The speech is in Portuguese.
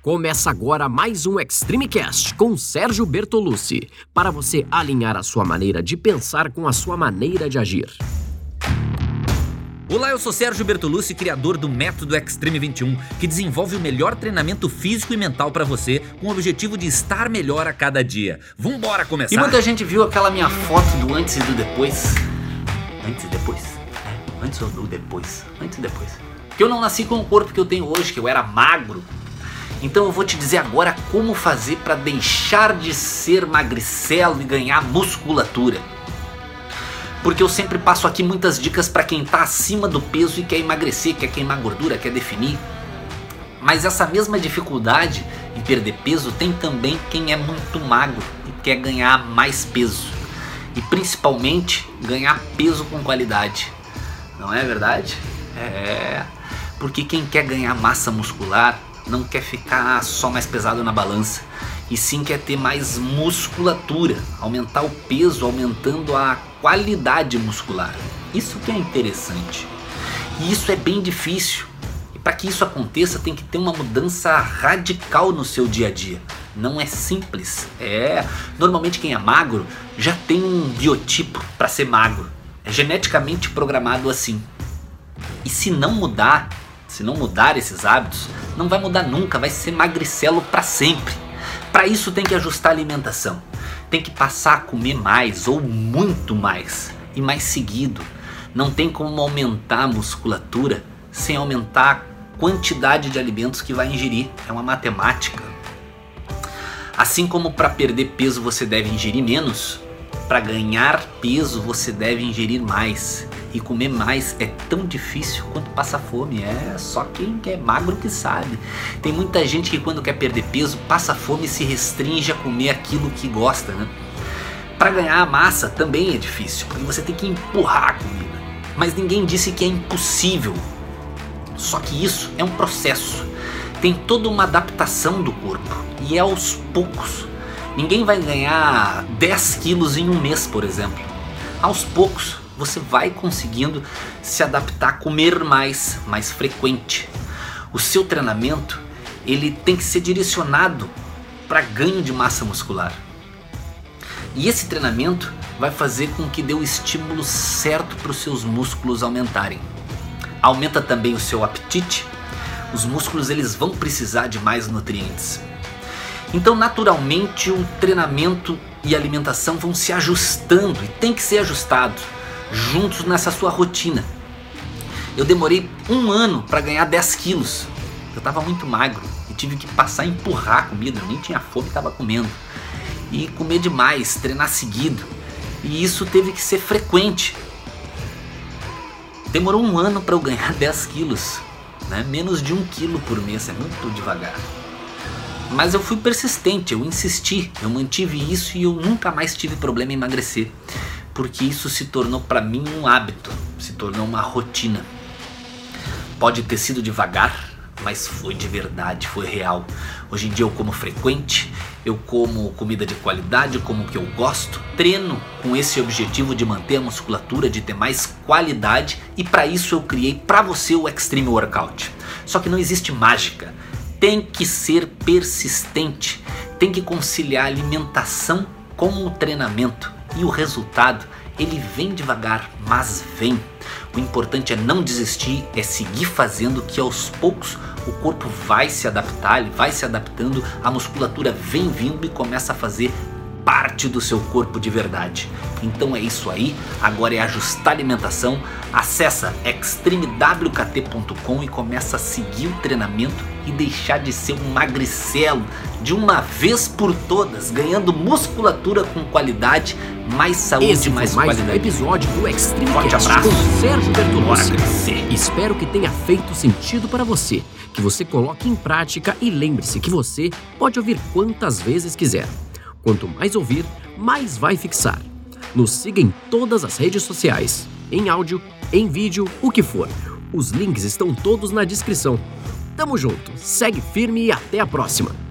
Começa agora mais um Extreme Cast com Sérgio Bertolucci, para você alinhar a sua maneira de pensar com a sua maneira de agir. Olá, eu sou Sérgio Bertolucci, criador do Método Extreme 21, que desenvolve o melhor treinamento físico e mental para você, com o objetivo de estar melhor a cada dia. Vambora começar! E muita gente viu aquela minha foto do antes e do depois. Antes e depois? É, antes ou do depois? Antes e depois. Que eu não nasci com o corpo que eu tenho hoje, que eu era magro, então eu vou te dizer agora como fazer para deixar de ser magricelo e ganhar musculatura. Porque eu sempre passo aqui muitas dicas para quem está acima do peso e quer emagrecer, quer queimar gordura, quer definir. Mas essa mesma dificuldade em perder peso tem também quem é muito magro e quer ganhar mais peso. E principalmente ganhar peso com qualidade. Não é verdade? É. Porque quem quer ganhar massa muscular não quer ficar só mais pesado na balança, e sim quer ter mais musculatura, aumentar o peso, aumentando a qualidade muscular. Isso que é interessante. E isso é bem difícil. E para que isso aconteça, tem que ter uma mudança radical no seu dia a dia. Não é simples. É, normalmente quem é magro já tem um biotipo para ser magro. É geneticamente programado assim. E se não mudar, se não mudar esses hábitos, não vai mudar nunca, vai ser magricelo para sempre. Para isso tem que ajustar a alimentação. Tem que passar a comer mais ou muito mais e mais seguido. Não tem como aumentar a musculatura sem aumentar a quantidade de alimentos que vai ingerir. É uma matemática. Assim como para perder peso você deve ingerir menos, para ganhar peso você deve ingerir mais. E comer mais é tão difícil quanto passar fome. É só quem é magro que sabe. Tem muita gente que quando quer perder peso passa fome e se restringe a comer aquilo que gosta, né? Para ganhar massa também é difícil, porque você tem que empurrar a comida. Mas ninguém disse que é impossível. Só que isso é um processo. Tem toda uma adaptação do corpo e é aos poucos. Ninguém vai ganhar 10 quilos em um mês, por exemplo. Aos poucos, você vai conseguindo se adaptar a comer mais, mais frequente. O seu treinamento ele tem que ser direcionado para ganho de massa muscular. E esse treinamento vai fazer com que dê o estímulo certo para os seus músculos aumentarem. Aumenta também o seu apetite. Os músculos eles vão precisar de mais nutrientes. Então, naturalmente, o treinamento e alimentação vão se ajustando e tem que ser ajustado juntos nessa sua rotina. Eu demorei um ano para ganhar 10 quilos. Eu estava muito magro e tive que passar a empurrar a comida. Eu nem tinha fome estava comendo. E comer demais, treinar seguido. E isso teve que ser frequente. Demorou um ano para eu ganhar 10 quilos. Né? Menos de um quilo por mês, é muito devagar. Mas eu fui persistente, eu insisti, eu mantive isso e eu nunca mais tive problema em emagrecer porque isso se tornou para mim um hábito, se tornou uma rotina. Pode ter sido devagar, mas foi de verdade, foi real. Hoje em dia eu como frequente, eu como comida de qualidade, como o que eu gosto, treino com esse objetivo de manter a musculatura, de ter mais qualidade e para isso eu criei para você o Extreme Workout. Só que não existe mágica, tem que ser persistente, tem que conciliar alimentação com o treinamento e o resultado ele vem devagar, mas vem. O importante é não desistir, é seguir fazendo que aos poucos o corpo vai se adaptar, ele vai se adaptando, a musculatura vem vindo e começa a fazer parte do seu corpo de verdade. Então é isso aí, agora é ajustar a alimentação. Acessa extremewkt.com e começa a seguir o treinamento e deixar de ser um magricelo de uma vez por todas, ganhando musculatura com qualidade, mais saúde, Esse mais, mais qualidade. um episódio do Extreme Forte Cast abraço. com Sérgio Bertolucci. Espero que tenha feito sentido para você, que você coloque em prática e lembre-se que você pode ouvir quantas vezes quiser. Quanto mais ouvir, mais vai fixar. Nos siga em todas as redes sociais, em áudio, em vídeo, o que for. Os links estão todos na descrição. Tamo junto, segue firme e até a próxima.